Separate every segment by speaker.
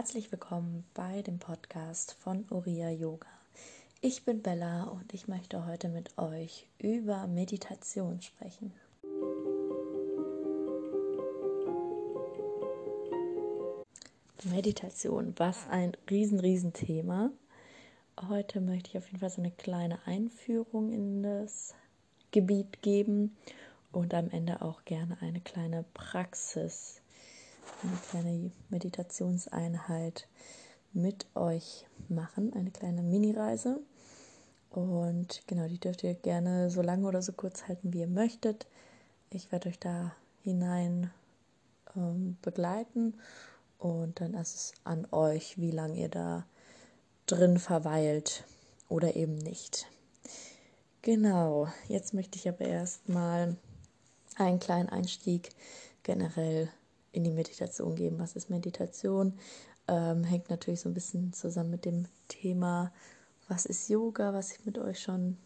Speaker 1: herzlich willkommen bei dem Podcast von Uria Yoga. Ich bin Bella und ich möchte heute mit euch über Meditation sprechen. Meditation, was ein riesen, riesen Thema. Heute möchte ich auf jeden Fall so eine kleine Einführung in das Gebiet geben und am Ende auch gerne eine kleine Praxis eine kleine Meditationseinheit mit euch machen, eine kleine Mini-Reise. Und genau, die dürft ihr gerne so lange oder so kurz halten, wie ihr möchtet. Ich werde euch da hinein ähm, begleiten und dann ist es an euch, wie lange ihr da drin verweilt oder eben nicht. Genau, jetzt möchte ich aber erstmal einen kleinen Einstieg generell in die Meditation geben. Was ist Meditation? Ähm, hängt natürlich so ein bisschen zusammen mit dem Thema, was ist Yoga, was ich mit euch schon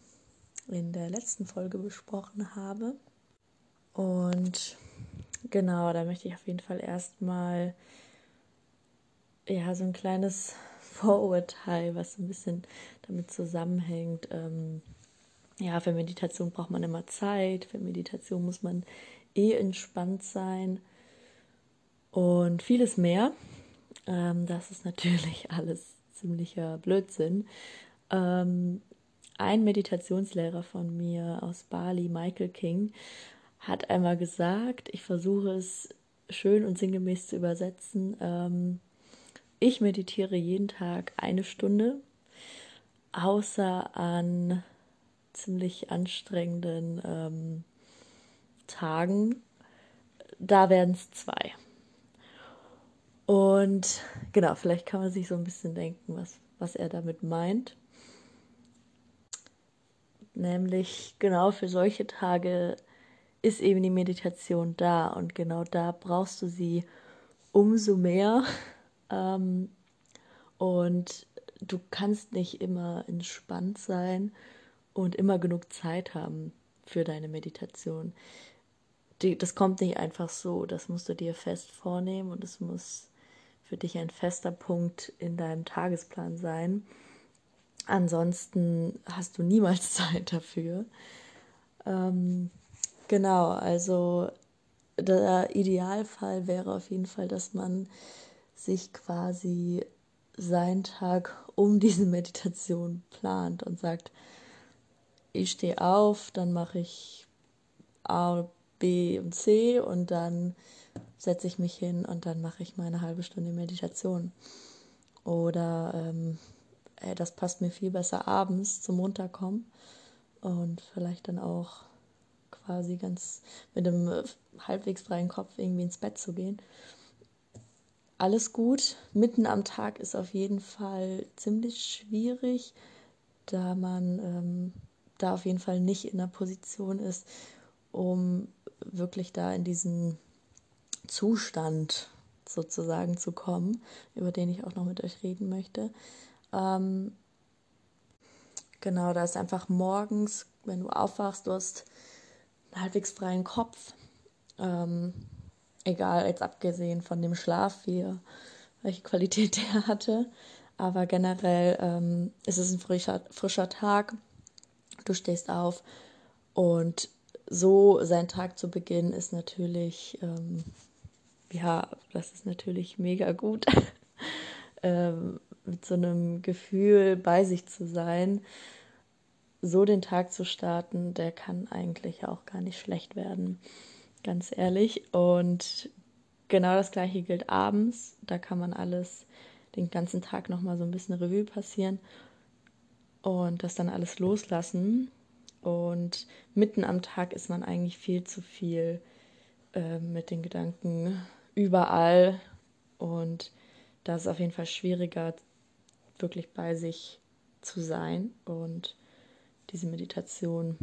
Speaker 1: in der letzten Folge besprochen habe. Und genau, da möchte ich auf jeden Fall erstmal ja so ein kleines Vorurteil, was so ein bisschen damit zusammenhängt. Ähm, ja, für Meditation braucht man immer Zeit, für Meditation muss man eh entspannt sein und vieles mehr. Ähm, das ist natürlich alles ziemlicher Blödsinn. Ähm, ein Meditationslehrer von mir aus Bali, Michael King, hat einmal gesagt, ich versuche es schön und sinngemäß zu übersetzen. Ähm, ich meditiere jeden Tag eine Stunde, außer an ziemlich anstrengenden ähm, Tagen. Da werden es zwei. Und genau, vielleicht kann man sich so ein bisschen denken, was, was er damit meint. Nämlich genau für solche Tage ist eben die Meditation da und genau da brauchst du sie umso mehr. Ähm, und du kannst nicht immer entspannt sein und immer genug Zeit haben für deine Meditation. Die, das kommt nicht einfach so, das musst du dir fest vornehmen und es muss für dich ein fester Punkt in deinem Tagesplan sein. Ansonsten hast du niemals Zeit dafür. Ähm, genau, also der Idealfall wäre auf jeden Fall, dass man sich quasi seinen Tag um diese Meditation plant und sagt, ich stehe auf, dann mache ich A, B und C und dann setze ich mich hin und dann mache ich meine halbe Stunde Meditation. Oder ähm, ey, das passt mir viel besser abends zum Runterkommen und vielleicht dann auch quasi ganz mit einem äh, halbwegs freien Kopf irgendwie ins Bett zu gehen. Alles gut. Mitten am Tag ist auf jeden Fall ziemlich schwierig, da man ähm, da auf jeden Fall nicht in der Position ist, um wirklich da in diesen Zustand sozusagen zu kommen, über den ich auch noch mit euch reden möchte. Ähm, genau, da ist einfach morgens, wenn du aufwachst, du hast einen halbwegs freien Kopf. Ähm, egal, jetzt abgesehen von dem Schlaf, wie, welche Qualität der hatte. Aber generell ähm, ist es ein frischer, frischer Tag. Du stehst auf und so sein Tag zu beginnen ist natürlich ähm, ja, das ist natürlich mega gut, ähm, mit so einem Gefühl bei sich zu sein, so den Tag zu starten, der kann eigentlich auch gar nicht schlecht werden, ganz ehrlich. Und genau das gleiche gilt abends. Da kann man alles den ganzen Tag nochmal so ein bisschen Revue passieren und das dann alles loslassen. Und mitten am Tag ist man eigentlich viel zu viel äh, mit den Gedanken überall. Und da ist es auf jeden Fall schwieriger, wirklich bei sich zu sein und diese Meditation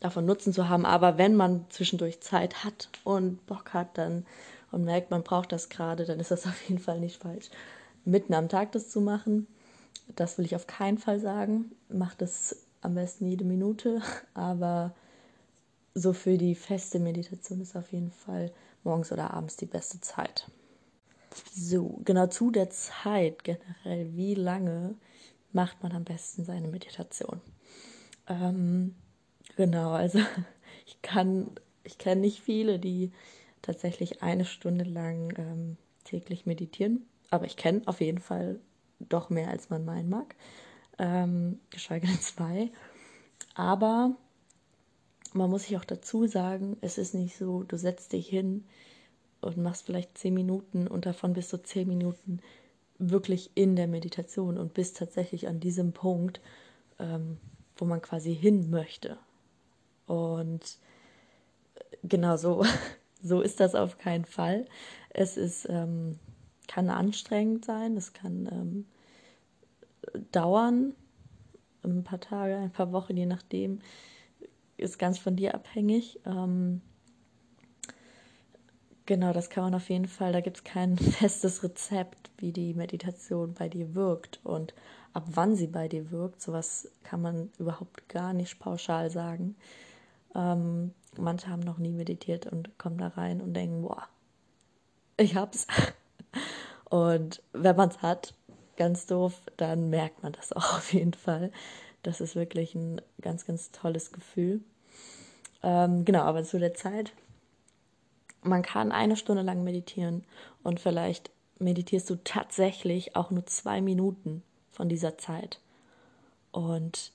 Speaker 1: davon Nutzen zu haben. Aber wenn man zwischendurch Zeit hat und Bock hat, dann und merkt, man braucht das gerade, dann ist das auf jeden Fall nicht falsch, mitten am Tag das zu machen. Das will ich auf keinen Fall sagen. Macht es am besten jede Minute, aber so für die feste Meditation ist auf jeden Fall morgens oder abends die beste Zeit. So, genau zu der Zeit generell, wie lange macht man am besten seine Meditation? Ähm, genau, also ich kann, ich kenne nicht viele, die tatsächlich eine Stunde lang ähm, täglich meditieren, aber ich kenne auf jeden Fall doch mehr, als man meinen mag, ähm, geschweige denn zwei. Aber man muss sich auch dazu sagen, es ist nicht so, du setzt dich hin und machst vielleicht zehn Minuten und davon bist du zehn Minuten wirklich in der Meditation und bist tatsächlich an diesem Punkt, ähm, wo man quasi hin möchte. Und genau so, so ist das auf keinen Fall. Es ist, ähm, kann anstrengend sein, es kann ähm, dauern, ein paar Tage, ein paar Wochen, je nachdem, ist ganz von dir abhängig. Ähm, genau, das kann man auf jeden Fall, da gibt es kein festes Rezept, wie die Meditation bei dir wirkt und ab wann sie bei dir wirkt. Sowas kann man überhaupt gar nicht pauschal sagen. Ähm, manche haben noch nie meditiert und kommen da rein und denken, boah, ich hab's. Und wenn man es hat, ganz doof, dann merkt man das auch auf jeden Fall. Das ist wirklich ein ganz, ganz tolles Gefühl. Ähm, genau, aber zu der Zeit, man kann eine Stunde lang meditieren und vielleicht meditierst du tatsächlich auch nur zwei Minuten von dieser Zeit. Und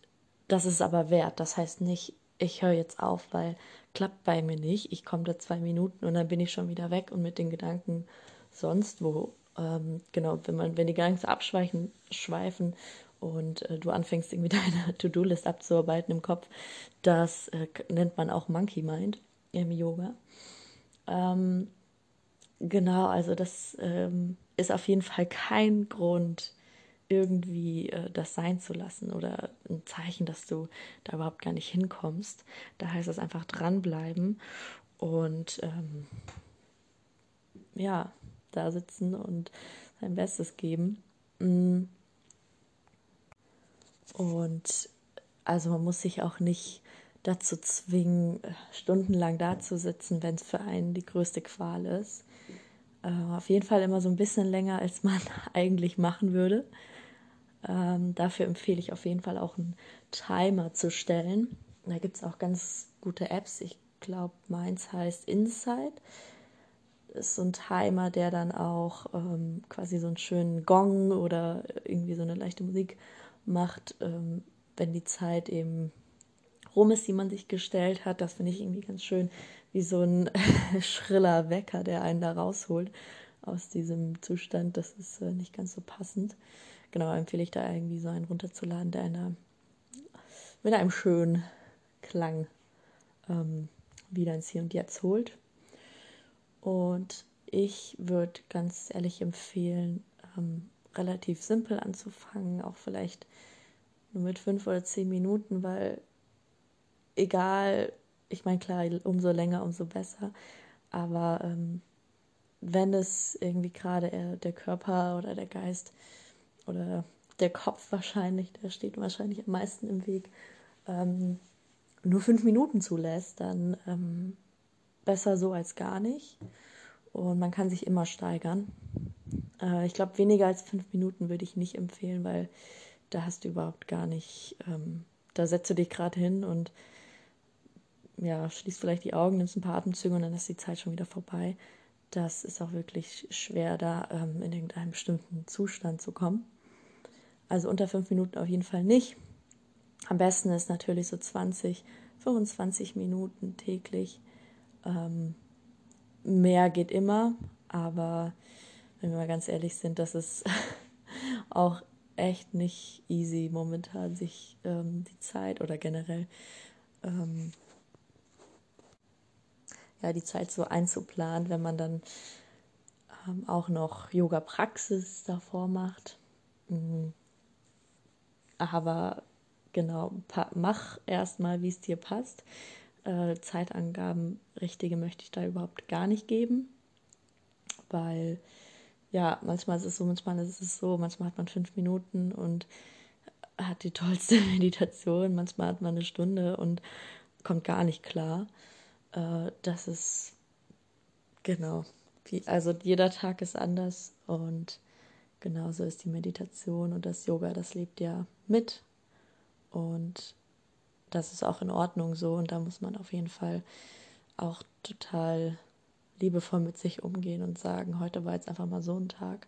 Speaker 1: das ist aber wert. Das heißt nicht, ich höre jetzt auf, weil klappt bei mir nicht. Ich komme da zwei Minuten und dann bin ich schon wieder weg und mit den Gedanken sonst wo. Ähm, genau, wenn man, wenn die Gedanken abschweifen, schweifen und äh, du anfängst irgendwie deine To-Do-List abzuarbeiten im Kopf, das äh, nennt man auch Monkey Mind im Yoga. Ähm, genau, also das ähm, ist auf jeden Fall kein Grund, irgendwie äh, das sein zu lassen oder ein Zeichen, dass du da überhaupt gar nicht hinkommst. Da heißt es einfach dranbleiben und ähm, ja, da sitzen und sein Bestes geben. Mm. Und also man muss sich auch nicht dazu zwingen, stundenlang da zu sitzen, wenn es für einen die größte Qual ist. Äh, auf jeden Fall immer so ein bisschen länger, als man eigentlich machen würde. Ähm, dafür empfehle ich auf jeden Fall auch einen Timer zu stellen. Da gibt es auch ganz gute Apps. Ich glaube, meins heißt Insight. Ist so ein Timer, der dann auch ähm, quasi so einen schönen Gong oder irgendwie so eine leichte Musik macht, ähm, wenn die Zeit eben rum ist, die man sich gestellt hat. Das finde ich irgendwie ganz schön, wie so ein schriller Wecker, der einen da rausholt aus diesem Zustand. Das ist äh, nicht ganz so passend genau, empfehle ich da irgendwie so einen runterzuladen, der einer mit einem schönen Klang ähm, wieder ins Hier und Jetzt holt. Und ich würde ganz ehrlich empfehlen, ähm, relativ simpel anzufangen, auch vielleicht nur mit fünf oder zehn Minuten, weil egal, ich meine, klar, umso länger, umso besser, aber ähm, wenn es irgendwie gerade der Körper oder der Geist oder der Kopf wahrscheinlich, der steht wahrscheinlich am meisten im Weg, ähm, nur fünf Minuten zulässt, dann ähm, besser so als gar nicht. Und man kann sich immer steigern. Äh, ich glaube, weniger als fünf Minuten würde ich nicht empfehlen, weil da hast du überhaupt gar nicht, ähm, da setzt du dich gerade hin und ja, schließt vielleicht die Augen, nimmst ein paar Atemzüge und dann ist die Zeit schon wieder vorbei. Das ist auch wirklich schwer, da ähm, in irgendeinem bestimmten Zustand zu kommen. Also unter fünf Minuten auf jeden Fall nicht. Am besten ist natürlich so 20, 25 Minuten täglich. Ähm, mehr geht immer, aber wenn wir mal ganz ehrlich sind, das ist auch echt nicht easy momentan, sich ähm, die Zeit oder generell ähm, ja, die Zeit so einzuplanen, wenn man dann ähm, auch noch Yoga-Praxis davor macht. Mhm. Aber genau, mach erstmal, wie es dir passt. Äh, Zeitangaben, richtige möchte ich da überhaupt gar nicht geben, weil ja, manchmal ist es so, manchmal ist es so, manchmal hat man fünf Minuten und hat die tollste Meditation, manchmal hat man eine Stunde und kommt gar nicht klar. Äh, das ist genau, also jeder Tag ist anders und genauso ist die Meditation und das Yoga, das lebt ja mit. Und das ist auch in Ordnung so und da muss man auf jeden Fall auch total liebevoll mit sich umgehen und sagen, heute war jetzt einfach mal so ein Tag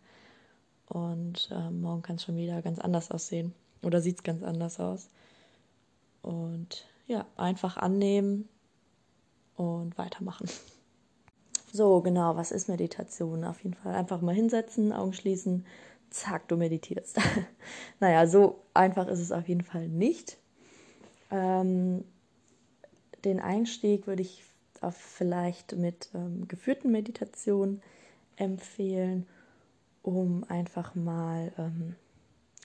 Speaker 1: und äh, morgen kann es schon wieder ganz anders aussehen oder sieht es ganz anders aus. Und ja, einfach annehmen und weitermachen. So, genau, was ist Meditation? Auf jeden Fall einfach mal hinsetzen, Augen schließen, zack, du meditierst. naja, so einfach ist es auf jeden Fall nicht. Ähm, den Einstieg würde ich auf vielleicht mit ähm, geführten Meditationen empfehlen, um einfach mal ähm,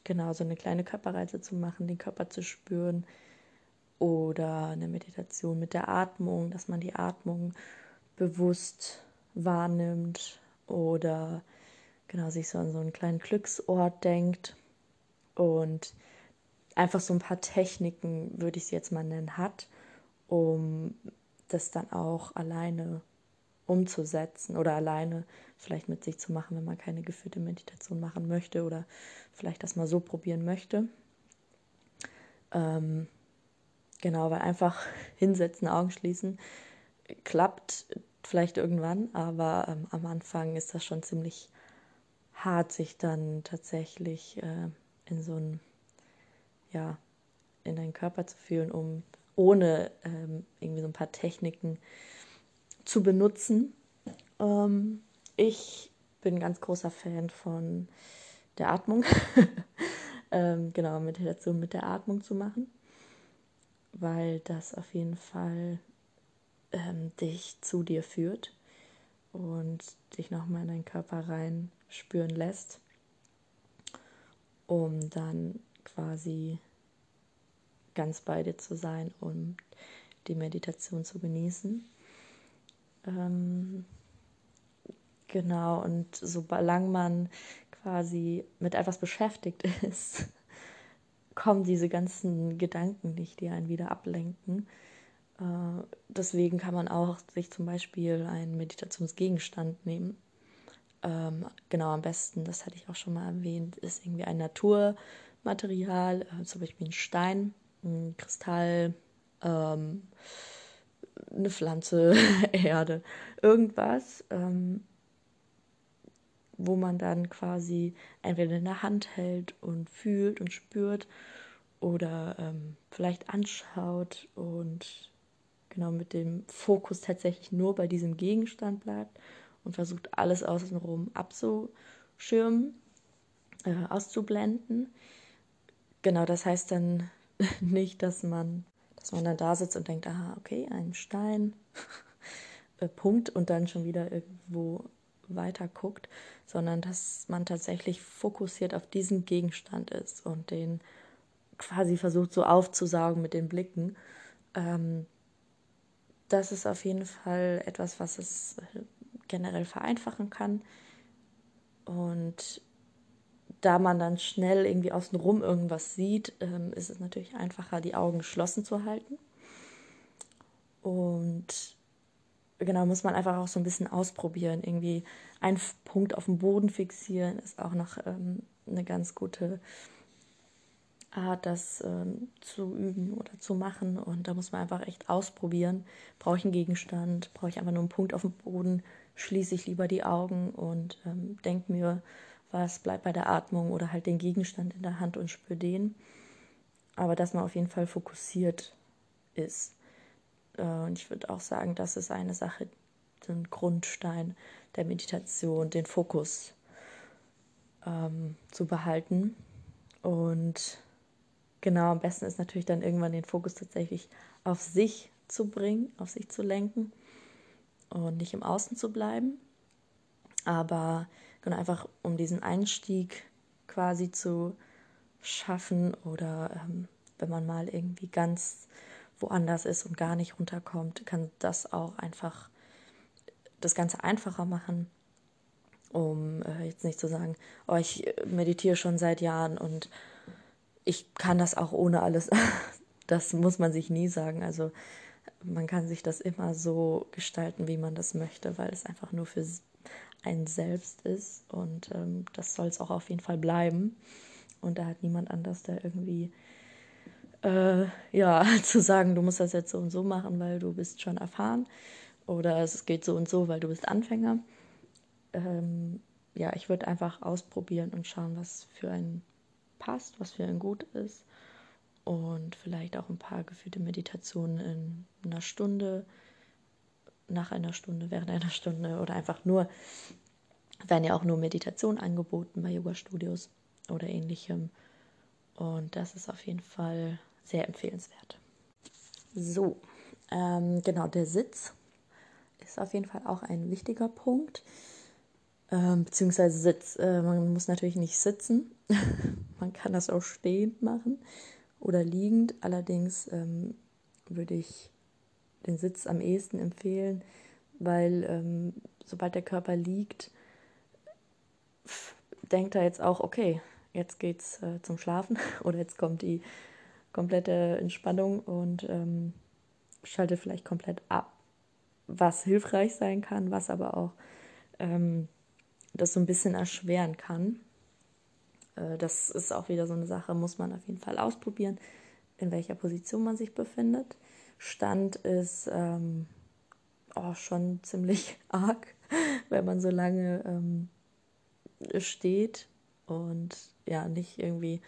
Speaker 1: genau so eine kleine Körperreise zu machen, den Körper zu spüren oder eine Meditation mit der Atmung, dass man die Atmung bewusst wahrnimmt oder genau sich so an so einen kleinen Glücksort denkt und einfach so ein paar Techniken, würde ich es jetzt mal nennen, hat, um das dann auch alleine umzusetzen oder alleine vielleicht mit sich zu machen, wenn man keine geführte Meditation machen möchte oder vielleicht das mal so probieren möchte. Ähm, genau, weil einfach hinsetzen, Augen schließen, klappt vielleicht irgendwann, aber ähm, am Anfang ist das schon ziemlich hart, sich dann tatsächlich äh, in so ein, ja, in deinen Körper zu fühlen, um ohne ähm, irgendwie so ein paar Techniken zu benutzen. Ähm, ich bin ganz großer Fan von der Atmung. ähm, genau, Meditation mit der Atmung zu machen, weil das auf jeden Fall ähm, dich zu dir führt und dich nochmal in deinen Körper rein spüren lässt, um dann quasi ganz bei dir zu sein und die Meditation zu genießen. Ähm, genau, und solange man quasi mit etwas beschäftigt ist, kommen diese ganzen Gedanken nicht, die einen wieder ablenken. Äh, deswegen kann man auch sich zum Beispiel einen Meditationsgegenstand nehmen. Ähm, genau, am besten, das hatte ich auch schon mal erwähnt, ist irgendwie ein Naturmaterial, äh, zum Beispiel ein Stein, ein Kristall, ähm, eine Pflanze, Erde, irgendwas, ähm, wo man dann quasi entweder in der Hand hält und fühlt und spürt oder ähm, vielleicht anschaut und genau mit dem Fokus tatsächlich nur bei diesem Gegenstand bleibt und versucht alles außenrum abzuschirmen, äh, auszublenden. Genau, das heißt dann nicht, dass man, dass man dann da sitzt und denkt, aha, okay, ein Stein, äh, Punkt und dann schon wieder irgendwo weiter guckt, sondern dass man tatsächlich fokussiert auf diesen Gegenstand ist und den quasi versucht so aufzusaugen mit den Blicken. Ähm, das ist auf jeden Fall etwas, was es äh, generell vereinfachen kann. Und da man dann schnell irgendwie außenrum irgendwas sieht, ähm, ist es natürlich einfacher, die Augen geschlossen zu halten. Und genau, muss man einfach auch so ein bisschen ausprobieren. Irgendwie einen Punkt auf dem Boden fixieren ist auch noch ähm, eine ganz gute Art, das ähm, zu üben oder zu machen. Und da muss man einfach echt ausprobieren. Brauche ich einen Gegenstand? Brauche ich einfach nur einen Punkt auf dem Boden? Schließe ich lieber die Augen und ähm, denke mir, was bleibt bei der Atmung oder halt den Gegenstand in der Hand und spüre den. Aber dass man auf jeden Fall fokussiert ist. Äh, und ich würde auch sagen, das ist eine Sache, ein Grundstein der Meditation, den Fokus ähm, zu behalten. Und Genau, am besten ist natürlich dann irgendwann den Fokus tatsächlich auf sich zu bringen, auf sich zu lenken und nicht im Außen zu bleiben. Aber genau einfach um diesen Einstieg quasi zu schaffen oder ähm, wenn man mal irgendwie ganz woanders ist und gar nicht runterkommt, kann das auch einfach das Ganze einfacher machen, um äh, jetzt nicht zu sagen, oh, ich meditiere schon seit Jahren und ich kann das auch ohne alles. Das muss man sich nie sagen. Also man kann sich das immer so gestalten, wie man das möchte, weil es einfach nur für einen selbst ist und ähm, das soll es auch auf jeden Fall bleiben. Und da hat niemand anders, der irgendwie äh, ja, zu sagen, du musst das jetzt so und so machen, weil du bist schon erfahren oder es geht so und so, weil du bist Anfänger. Ähm, ja, ich würde einfach ausprobieren und schauen, was für einen passt, was für einen gut ist und vielleicht auch ein paar gefühlte Meditationen in einer Stunde, nach einer Stunde, während einer Stunde oder einfach nur, werden ja auch nur Meditationen angeboten bei Yoga-Studios oder ähnlichem. Und das ist auf jeden Fall sehr empfehlenswert. So, ähm, genau, der Sitz ist auf jeden Fall auch ein wichtiger Punkt. Ähm, beziehungsweise Sitz. Äh, man muss natürlich nicht sitzen. man kann das auch stehend machen oder liegend. Allerdings ähm, würde ich den Sitz am ehesten empfehlen, weil ähm, sobald der Körper liegt, denkt er jetzt auch, okay, jetzt geht's äh, zum Schlafen oder jetzt kommt die komplette Entspannung und ähm, schaltet vielleicht komplett ab, was hilfreich sein kann, was aber auch ähm, das so ein bisschen erschweren kann. Äh, das ist auch wieder so eine Sache, muss man auf jeden Fall ausprobieren, in welcher Position man sich befindet. Stand ist ähm, oh, schon ziemlich arg, wenn man so lange ähm, steht und ja, nicht irgendwie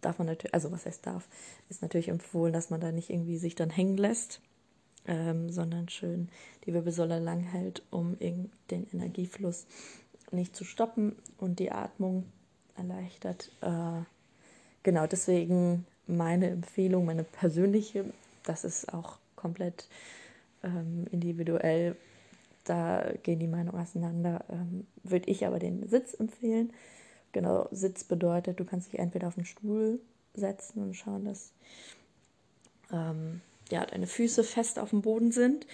Speaker 1: darf man natürlich, also was heißt darf, ist natürlich empfohlen, dass man da nicht irgendwie sich dann hängen lässt, ähm, sondern schön die Wirbelsäule lang hält, um den Energiefluss nicht zu stoppen und die Atmung erleichtert. Äh, genau, deswegen meine Empfehlung, meine persönliche, das ist auch komplett ähm, individuell, da gehen die Meinungen auseinander, ähm, würde ich aber den Sitz empfehlen Genau, Sitz bedeutet, du kannst dich entweder auf den Stuhl setzen und schauen, dass ähm, ja, deine Füße fest auf dem Boden sind.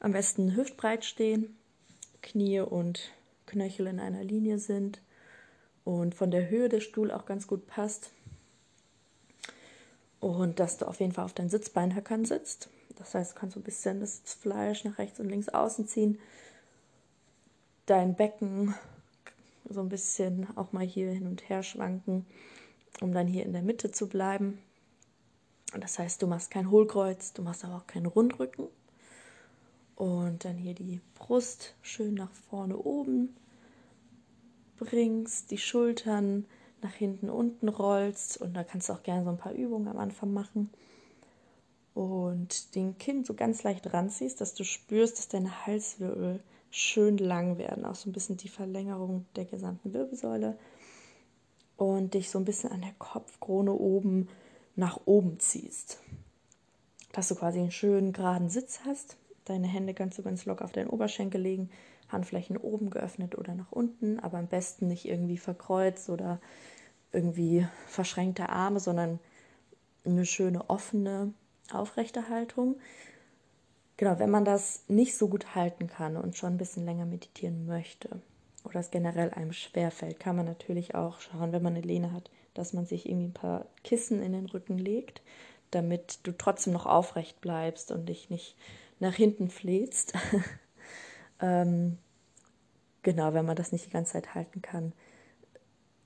Speaker 1: Am besten hüftbreit stehen, Knie und Knöchel in einer Linie sind und von der Höhe der Stuhl auch ganz gut passt. Und dass du auf jeden Fall auf deinen Sitzbeinhöckern sitzt. Das heißt, du kannst so ein bisschen das Fleisch nach rechts und links außen ziehen. Dein Becken so ein bisschen auch mal hier hin und her schwanken, um dann hier in der Mitte zu bleiben. Das heißt, du machst kein Hohlkreuz, du machst aber auch keinen Rundrücken. Und dann hier die Brust schön nach vorne oben bringst, die Schultern nach hinten unten rollst und da kannst du auch gerne so ein paar Übungen am Anfang machen. Und den Kinn so ganz leicht ranziehst, dass du spürst, dass deine Halswirbel schön lang werden, auch so ein bisschen die Verlängerung der gesamten Wirbelsäule und dich so ein bisschen an der Kopfkrone oben nach oben ziehst. Dass du quasi einen schönen geraden Sitz hast. Deine Hände kannst du ganz locker auf deinen Oberschenkel legen, Handflächen oben geöffnet oder nach unten, aber am besten nicht irgendwie verkreuzt oder irgendwie verschränkte Arme, sondern eine schöne offene, aufrechte Haltung. Genau, wenn man das nicht so gut halten kann und schon ein bisschen länger meditieren möchte oder es generell einem schwerfällt, kann man natürlich auch schauen, wenn man eine Lehne hat, dass man sich irgendwie ein paar Kissen in den Rücken legt, damit du trotzdem noch aufrecht bleibst und dich nicht nach hinten fläzt. ähm, genau, wenn man das nicht die ganze Zeit halten kann,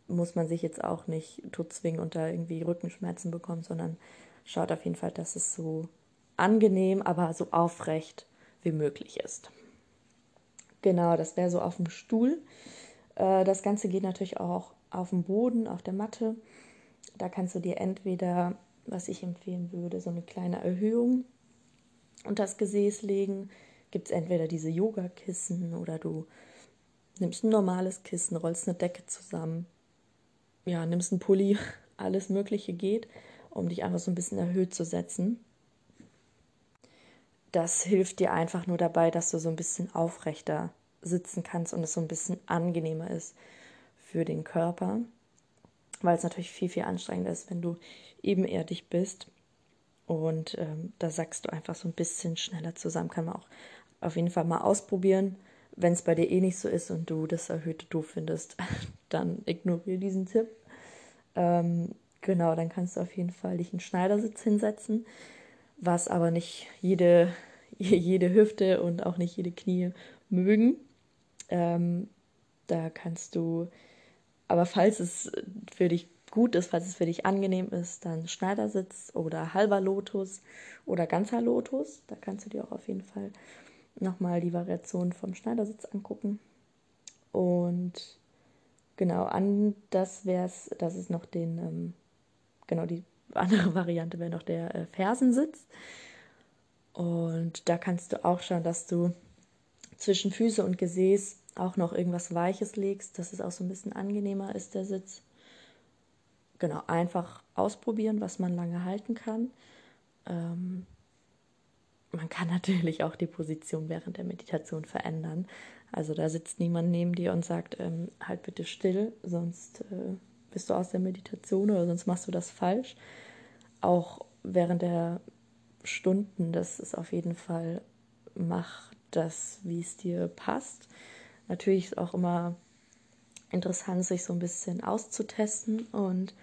Speaker 1: muss man sich jetzt auch nicht tot zwingen und da irgendwie Rückenschmerzen bekommen, sondern schaut auf jeden Fall, dass es so angenehm, aber so aufrecht wie möglich ist. Genau, das wäre so auf dem Stuhl. Äh, das Ganze geht natürlich auch auf dem Boden, auf der Matte. Da kannst du dir entweder, was ich empfehlen würde, so eine kleine Erhöhung unter das Gesäß legen. Gibt es entweder diese Yogakissen oder du nimmst ein normales Kissen, rollst eine Decke zusammen, ja, nimmst einen Pulli, alles Mögliche geht, um dich einfach so ein bisschen erhöht zu setzen das hilft dir einfach nur dabei, dass du so ein bisschen aufrechter sitzen kannst und es so ein bisschen angenehmer ist für den Körper, weil es natürlich viel, viel anstrengender ist, wenn du ebenerdig bist und ähm, da sagst du einfach so ein bisschen schneller zusammen. Kann man auch auf jeden Fall mal ausprobieren. Wenn es bei dir eh nicht so ist und du das erhöhte doof findest, dann ignoriere diesen Tipp. Ähm, genau, dann kannst du auf jeden Fall dich in Schneidersitz hinsetzen was aber nicht jede, jede Hüfte und auch nicht jede Knie mögen. Ähm, da kannst du, aber falls es für dich gut ist, falls es für dich angenehm ist, dann Schneidersitz oder halber Lotus oder ganzer Lotus. Da kannst du dir auch auf jeden Fall nochmal die Variation vom Schneidersitz angucken. Und genau, an das wäre es, das ist noch den, ähm, genau, die andere Variante wäre noch der äh, Fersensitz. Und da kannst du auch schauen, dass du zwischen Füße und Gesäß auch noch irgendwas Weiches legst, dass es auch so ein bisschen angenehmer ist, der Sitz. Genau, einfach ausprobieren, was man lange halten kann. Ähm, man kann natürlich auch die Position während der Meditation verändern. Also da sitzt niemand neben dir und sagt, ähm, halt bitte still, sonst äh, bist du aus der Meditation oder sonst machst du das falsch. Auch während der Stunden, das ist auf jeden Fall, mach das, wie es dir passt. Natürlich ist auch immer interessant, sich so ein bisschen auszutesten und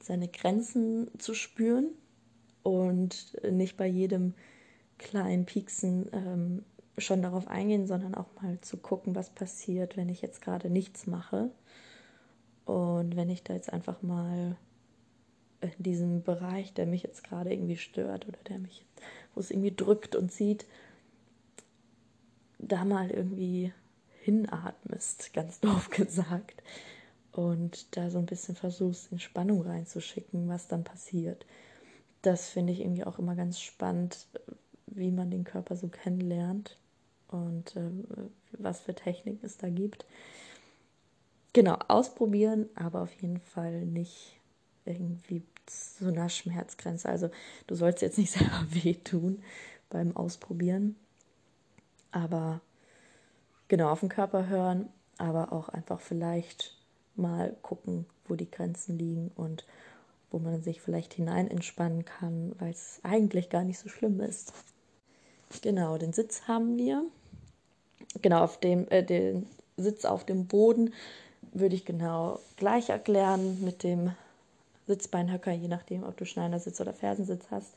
Speaker 1: seine Grenzen zu spüren und nicht bei jedem kleinen Pieksen ähm, schon darauf eingehen, sondern auch mal zu gucken, was passiert, wenn ich jetzt gerade nichts mache. Und wenn ich da jetzt einfach mal in diesem Bereich, der mich jetzt gerade irgendwie stört oder der mich, wo es irgendwie drückt und zieht, da mal irgendwie hinatmest, ganz doof gesagt. Und da so ein bisschen versuchst, in Spannung reinzuschicken, was dann passiert. Das finde ich irgendwie auch immer ganz spannend, wie man den Körper so kennenlernt und äh, was für Techniken es da gibt. Genau, ausprobieren, aber auf jeden Fall nicht irgendwie zu einer Schmerzgrenze. Also du sollst jetzt nicht selber wehtun beim Ausprobieren, aber genau auf den Körper hören, aber auch einfach vielleicht mal gucken, wo die Grenzen liegen und wo man sich vielleicht hinein entspannen kann, weil es eigentlich gar nicht so schlimm ist. Genau, den Sitz haben wir. Genau, auf dem, äh, den Sitz auf dem Boden würde ich genau gleich erklären mit dem Sitzbeinhöcker, je nachdem, ob du Schneidersitz oder Fersensitz hast.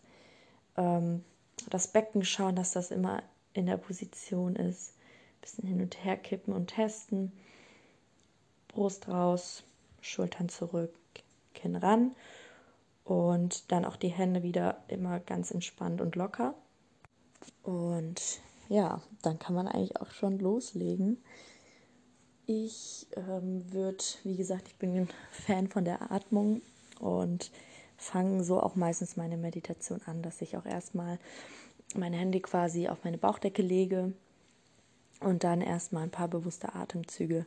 Speaker 1: Ähm, das Becken schauen, dass das immer in der Position ist. Ein bisschen hin und her kippen und testen. Brust raus, Schultern zurück, Kinn ran. Und dann auch die Hände wieder immer ganz entspannt und locker. Und ja, dann kann man eigentlich auch schon loslegen. Ich ähm, würde, wie gesagt, ich bin ein Fan von der Atmung und fange so auch meistens meine Meditation an, dass ich auch erstmal meine Hände quasi auf meine Bauchdecke lege und dann erstmal ein paar bewusste Atemzüge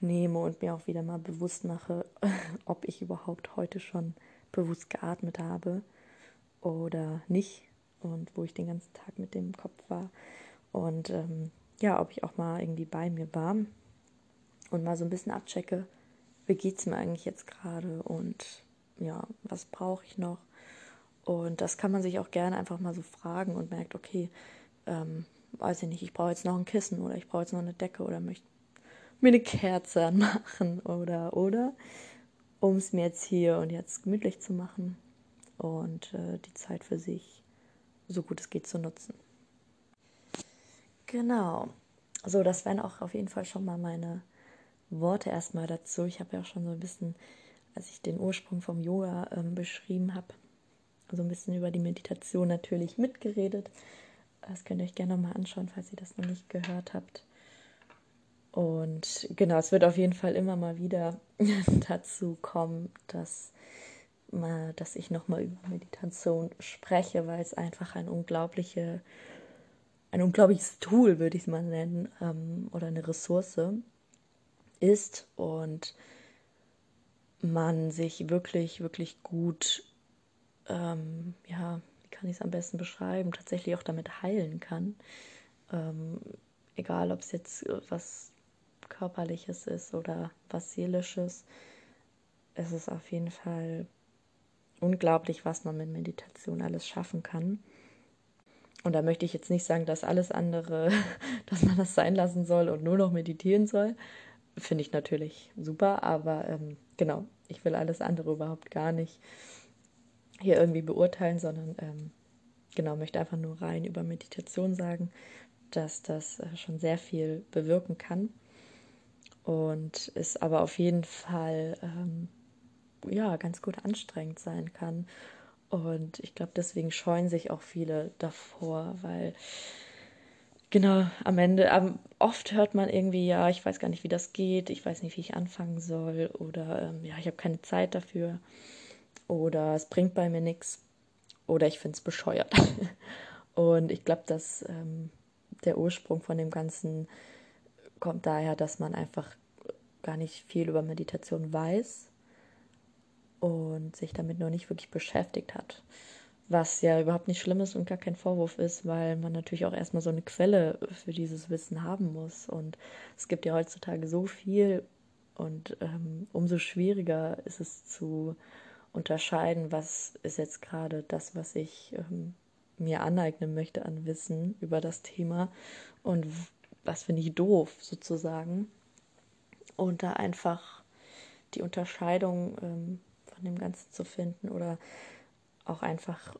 Speaker 1: nehme und mir auch wieder mal bewusst mache, ob ich überhaupt heute schon bewusst geatmet habe oder nicht und wo ich den ganzen Tag mit dem Kopf war und ähm, ja, ob ich auch mal irgendwie bei mir war und mal so ein bisschen abchecke, wie geht es mir eigentlich jetzt gerade und ja, was brauche ich noch? Und das kann man sich auch gerne einfach mal so fragen und merkt, okay, ähm, weiß ich nicht, ich brauche jetzt noch ein Kissen oder ich brauche jetzt noch eine Decke oder möchte mir eine Kerze anmachen oder oder, um es mir jetzt hier und jetzt gemütlich zu machen und äh, die Zeit für sich so gut es geht zu nutzen. Genau. So, das wären auch auf jeden Fall schon mal meine Worte erstmal dazu. Ich habe ja auch schon so ein bisschen, als ich den Ursprung vom Yoga ähm, beschrieben habe, so ein bisschen über die Meditation natürlich mitgeredet. Das könnt ihr euch gerne nochmal anschauen, falls ihr das noch nicht gehört habt. Und genau, es wird auf jeden Fall immer mal wieder dazu kommen, dass mal, dass ich nochmal über Meditation spreche, weil es einfach ein unglaubliche, ein unglaubliches Tool, würde ich es mal nennen, ähm, oder eine Ressource ist und man sich wirklich, wirklich gut, ähm, ja, wie kann ich es am besten beschreiben, tatsächlich auch damit heilen kann. Ähm, egal, ob es jetzt was Körperliches ist oder was Seelisches. Es ist auf jeden Fall unglaublich, was man mit Meditation alles schaffen kann. Und da möchte ich jetzt nicht sagen, dass alles andere, dass man das sein lassen soll und nur noch meditieren soll. Finde ich natürlich super, aber ähm, genau, ich will alles andere überhaupt gar nicht hier irgendwie beurteilen, sondern ähm, genau, möchte einfach nur rein über Meditation sagen, dass das äh, schon sehr viel bewirken kann und es aber auf jeden Fall ähm, ja ganz gut anstrengend sein kann. Und ich glaube, deswegen scheuen sich auch viele davor, weil genau am Ende, ähm, oft hört man irgendwie, ja, ich weiß gar nicht, wie das geht, ich weiß nicht, wie ich anfangen soll oder ähm, ja, ich habe keine Zeit dafür oder es bringt bei mir nichts oder ich finde es bescheuert. Und ich glaube, dass ähm, der Ursprung von dem Ganzen kommt daher, dass man einfach gar nicht viel über Meditation weiß und sich damit noch nicht wirklich beschäftigt hat. Was ja überhaupt nicht schlimm ist und gar kein Vorwurf ist, weil man natürlich auch erstmal so eine Quelle für dieses Wissen haben muss. Und es gibt ja heutzutage so viel und ähm, umso schwieriger ist es zu unterscheiden, was ist jetzt gerade das, was ich ähm, mir aneignen möchte an Wissen über das Thema und was finde ich doof sozusagen. Und da einfach die Unterscheidung ähm, von dem Ganzen zu finden oder auch einfach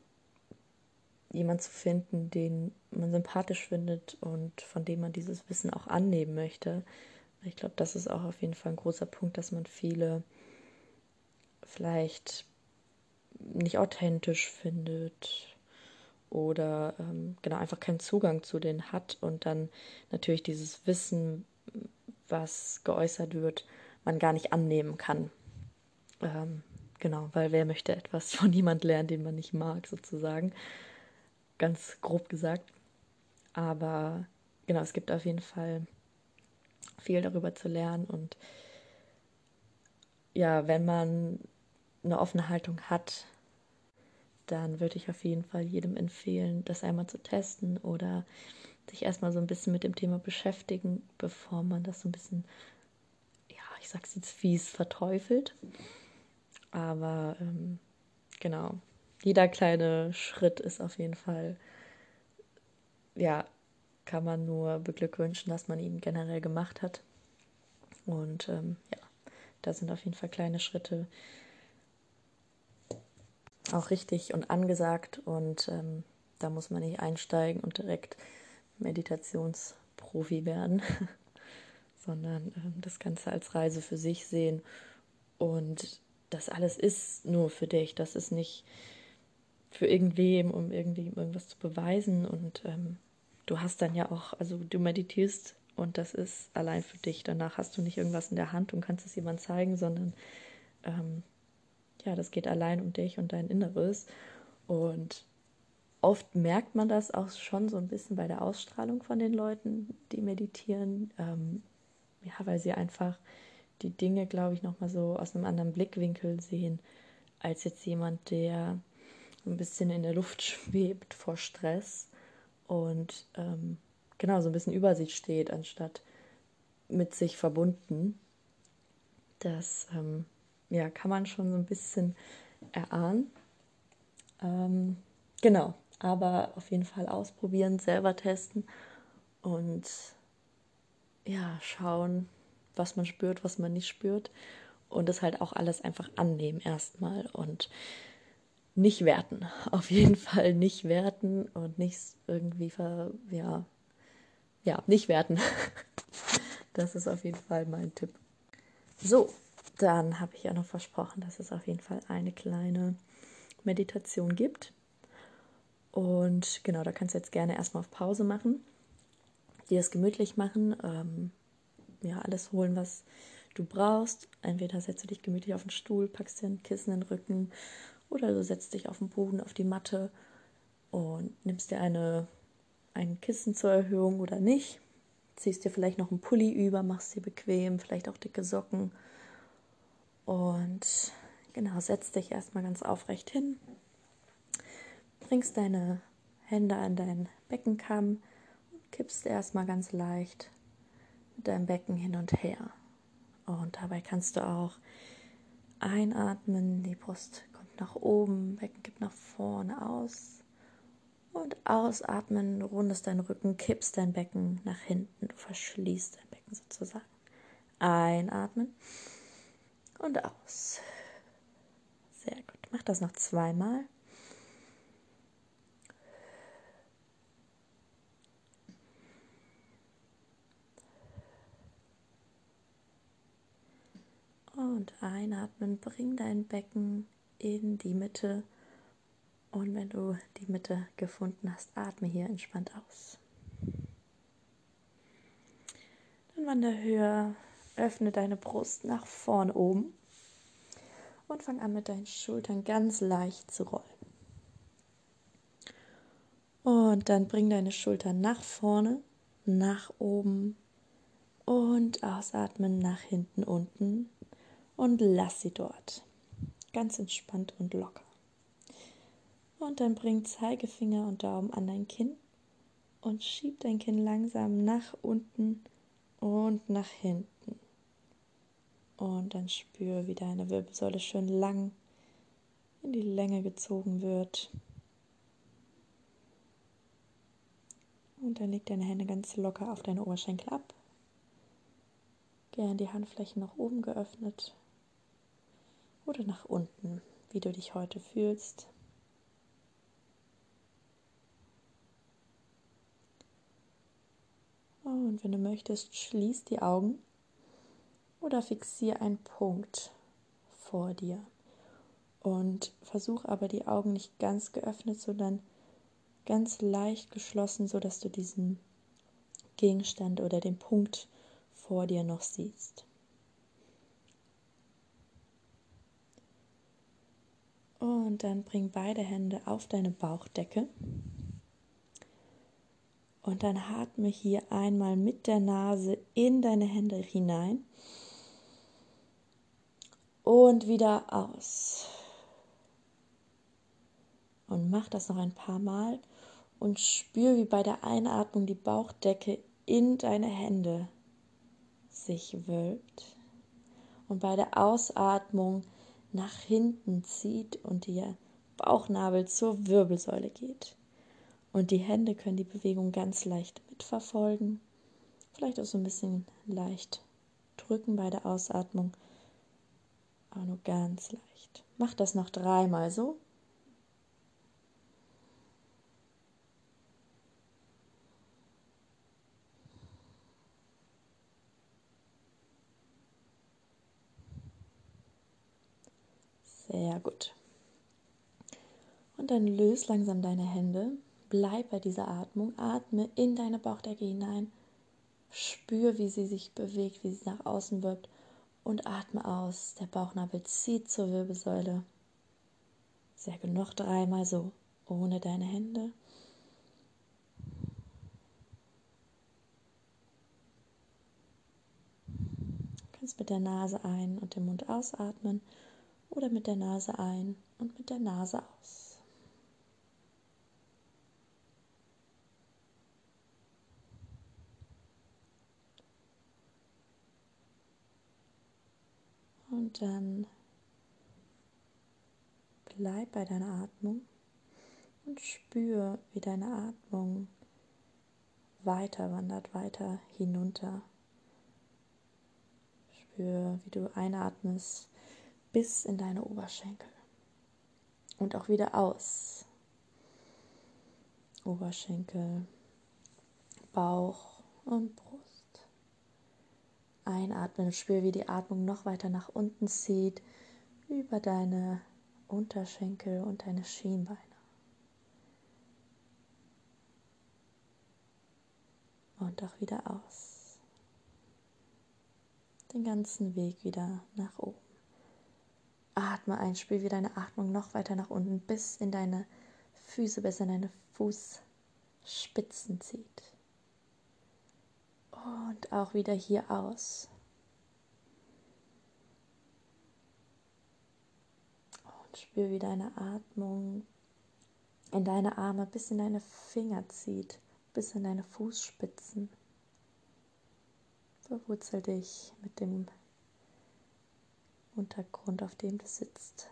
Speaker 1: jemand zu finden, den man sympathisch findet und von dem man dieses Wissen auch annehmen möchte. Ich glaube, das ist auch auf jeden Fall ein großer Punkt, dass man viele vielleicht nicht authentisch findet oder ähm, genau einfach keinen Zugang zu denen hat und dann natürlich dieses Wissen, was geäußert wird, man gar nicht annehmen kann. Ähm, genau, weil wer möchte etwas von jemand lernen, den man nicht mag, sozusagen. Ganz grob gesagt. Aber genau, es gibt auf jeden Fall viel darüber zu lernen und ja, wenn man eine offene Haltung hat, dann würde ich auf jeden Fall jedem empfehlen, das einmal zu testen oder sich erstmal so ein bisschen mit dem Thema beschäftigen, bevor man das so ein bisschen, ja, ich sag's jetzt fies, verteufelt. Aber ähm, genau, jeder kleine Schritt ist auf jeden Fall, ja, kann man nur beglückwünschen, dass man ihn generell gemacht hat. Und ähm, ja, da sind auf jeden Fall kleine Schritte auch richtig und angesagt und ähm, da muss man nicht einsteigen und direkt Meditationsprofi werden, sondern ähm, das Ganze als Reise für sich sehen und das alles ist nur für dich, das ist nicht für irgendwem, um irgendwie irgendwas zu beweisen und ähm, du hast dann ja auch, also du meditierst und das ist allein für dich. Danach hast du nicht irgendwas in der Hand und kannst es jemand zeigen, sondern ähm, ja, das geht allein um dich und dein Inneres. Und oft merkt man das auch schon so ein bisschen bei der Ausstrahlung von den Leuten, die meditieren. Ähm, ja, weil sie einfach die Dinge, glaube ich, nochmal so aus einem anderen Blickwinkel sehen, als jetzt jemand, der ein bisschen in der Luft schwebt vor Stress und ähm, genau so ein bisschen über sich steht, anstatt mit sich verbunden. Das ähm, ja, kann man schon so ein bisschen erahnen. Ähm, genau, aber auf jeden Fall ausprobieren, selber testen und ja, schauen, was man spürt, was man nicht spürt und das halt auch alles einfach annehmen erstmal und nicht werten. Auf jeden Fall nicht werten und nicht irgendwie ver, ja, ja, nicht werten. Das ist auf jeden Fall mein Tipp. So, dann habe ich ja noch versprochen, dass es auf jeden Fall eine kleine Meditation gibt. Und genau, da kannst du jetzt gerne erstmal auf Pause machen, dir es gemütlich machen, ähm, ja, alles holen, was du brauchst. Entweder setzt du dich gemütlich auf den Stuhl, packst dir ein Kissen in den Rücken oder du setzt dich auf den Boden, auf die Matte und nimmst dir eine, ein Kissen zur Erhöhung oder nicht. Ziehst dir vielleicht noch einen Pulli über, machst dir bequem, vielleicht auch dicke Socken und genau, setz dich erstmal ganz aufrecht hin. Bringst deine Hände an deinen Beckenkamm und kippst erstmal ganz leicht deinem Becken hin und her. Und dabei kannst du auch einatmen, die Brust kommt nach oben, Becken kippt nach vorne aus. Und ausatmen, du rundest deinen Rücken, kippst dein Becken nach hinten, du verschließt dein Becken sozusagen. Einatmen und aus. Sehr gut. Mach das noch zweimal. Und einatmen, bring dein Becken in die Mitte. Und wenn du die Mitte gefunden hast, atme hier entspannt aus. Dann wander höher, öffne deine Brust nach vorn oben und fang an mit deinen Schultern ganz leicht zu rollen. Und dann bring deine Schultern nach vorne, nach oben und ausatmen nach hinten unten und lass sie dort. Ganz entspannt und locker. Und dann bring Zeigefinger und Daumen an dein Kinn und schieb dein Kinn langsam nach unten und nach hinten. Und dann spüre, wie deine Wirbelsäule schön lang in die Länge gezogen wird. Und dann leg deine Hände ganz locker auf deine Oberschenkel ab. Gern die Handflächen nach oben geöffnet oder nach unten, wie du dich heute fühlst. Und wenn du möchtest, schließ die Augen oder fixiere einen Punkt vor dir. Und versuch aber die Augen nicht ganz geöffnet, sondern ganz leicht geschlossen, sodass du diesen Gegenstand oder den Punkt vor dir noch siehst. Und dann bring beide Hände auf deine Bauchdecke. Und dann atme hier einmal mit der Nase in deine Hände hinein und wieder aus. Und mach das noch ein paar Mal und spür, wie bei der Einatmung die Bauchdecke in deine Hände sich wölbt und bei der Ausatmung nach hinten zieht und ihr Bauchnabel zur Wirbelsäule geht. Und die Hände können die Bewegung ganz leicht mitverfolgen. Vielleicht auch so ein bisschen leicht drücken bei der Ausatmung, aber nur ganz leicht. Mach das noch dreimal so. Sehr gut. Und dann löse langsam deine Hände. Bleib bei dieser Atmung. Atme in deine Bauchdecke hinein. Spür, wie sie sich bewegt, wie sie nach außen wirkt. Und atme aus. Der Bauchnabel zieht zur Wirbelsäule. Sehr gut. Noch dreimal so. Ohne deine Hände. Du kannst mit der Nase ein und dem Mund ausatmen oder mit der Nase ein und mit der Nase aus. Und dann bleib bei deiner Atmung und spür, wie deine Atmung weiter wandert, weiter hinunter. Spür, wie du einatmest bis in deine Oberschenkel. Und auch wieder aus. Oberschenkel, Bauch und Brust. Einatmen spür, wie die Atmung noch weiter nach unten zieht, über deine Unterschenkel und deine Schienbeine. Und auch wieder aus. Den ganzen Weg wieder nach oben. Atme ein, spür wie deine Atmung noch weiter nach unten bis in deine Füße, bis in deine Fußspitzen zieht. Und auch wieder hier aus. Und spür, wie deine Atmung in deine Arme bis in deine Finger zieht, bis in deine Fußspitzen. Verwurzel dich mit dem Untergrund, auf dem du sitzt.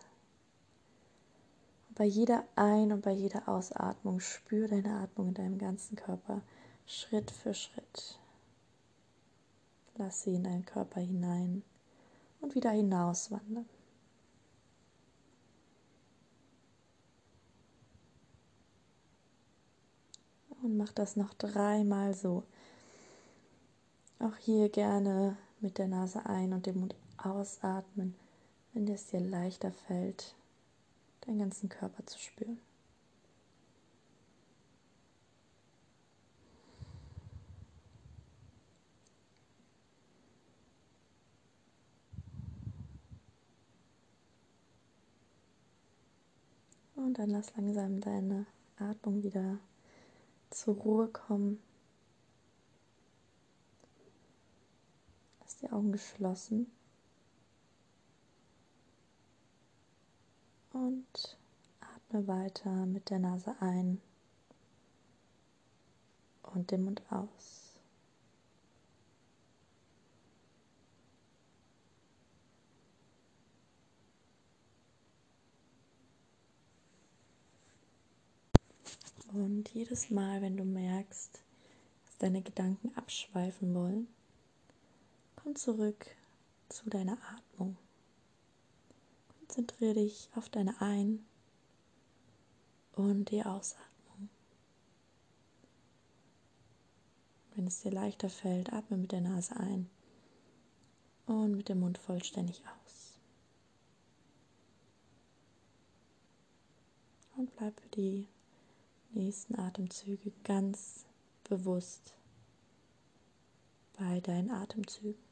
Speaker 1: Und bei jeder Ein- und bei jeder Ausatmung spür deine Atmung in deinem ganzen Körper Schritt für Schritt. Lass sie in deinen Körper hinein und wieder hinauswandern. Und mach das noch dreimal so. Auch hier gerne mit der Nase ein und dem Mund Ausatmen, wenn es dir leichter fällt, deinen ganzen Körper zu spüren. Und dann lass langsam deine Atmung wieder zur Ruhe kommen. Lass die Augen geschlossen. Und atme weiter mit der Nase ein und dem Mund aus. Und jedes Mal, wenn du merkst, dass deine Gedanken abschweifen wollen, komm zurück zu deiner Atmung. Konzentriere dich auf deine Ein- und die Ausatmung. Wenn es dir leichter fällt, atme mit der Nase ein und mit dem Mund vollständig aus. Und bleib für die nächsten Atemzüge ganz bewusst bei deinen Atemzügen.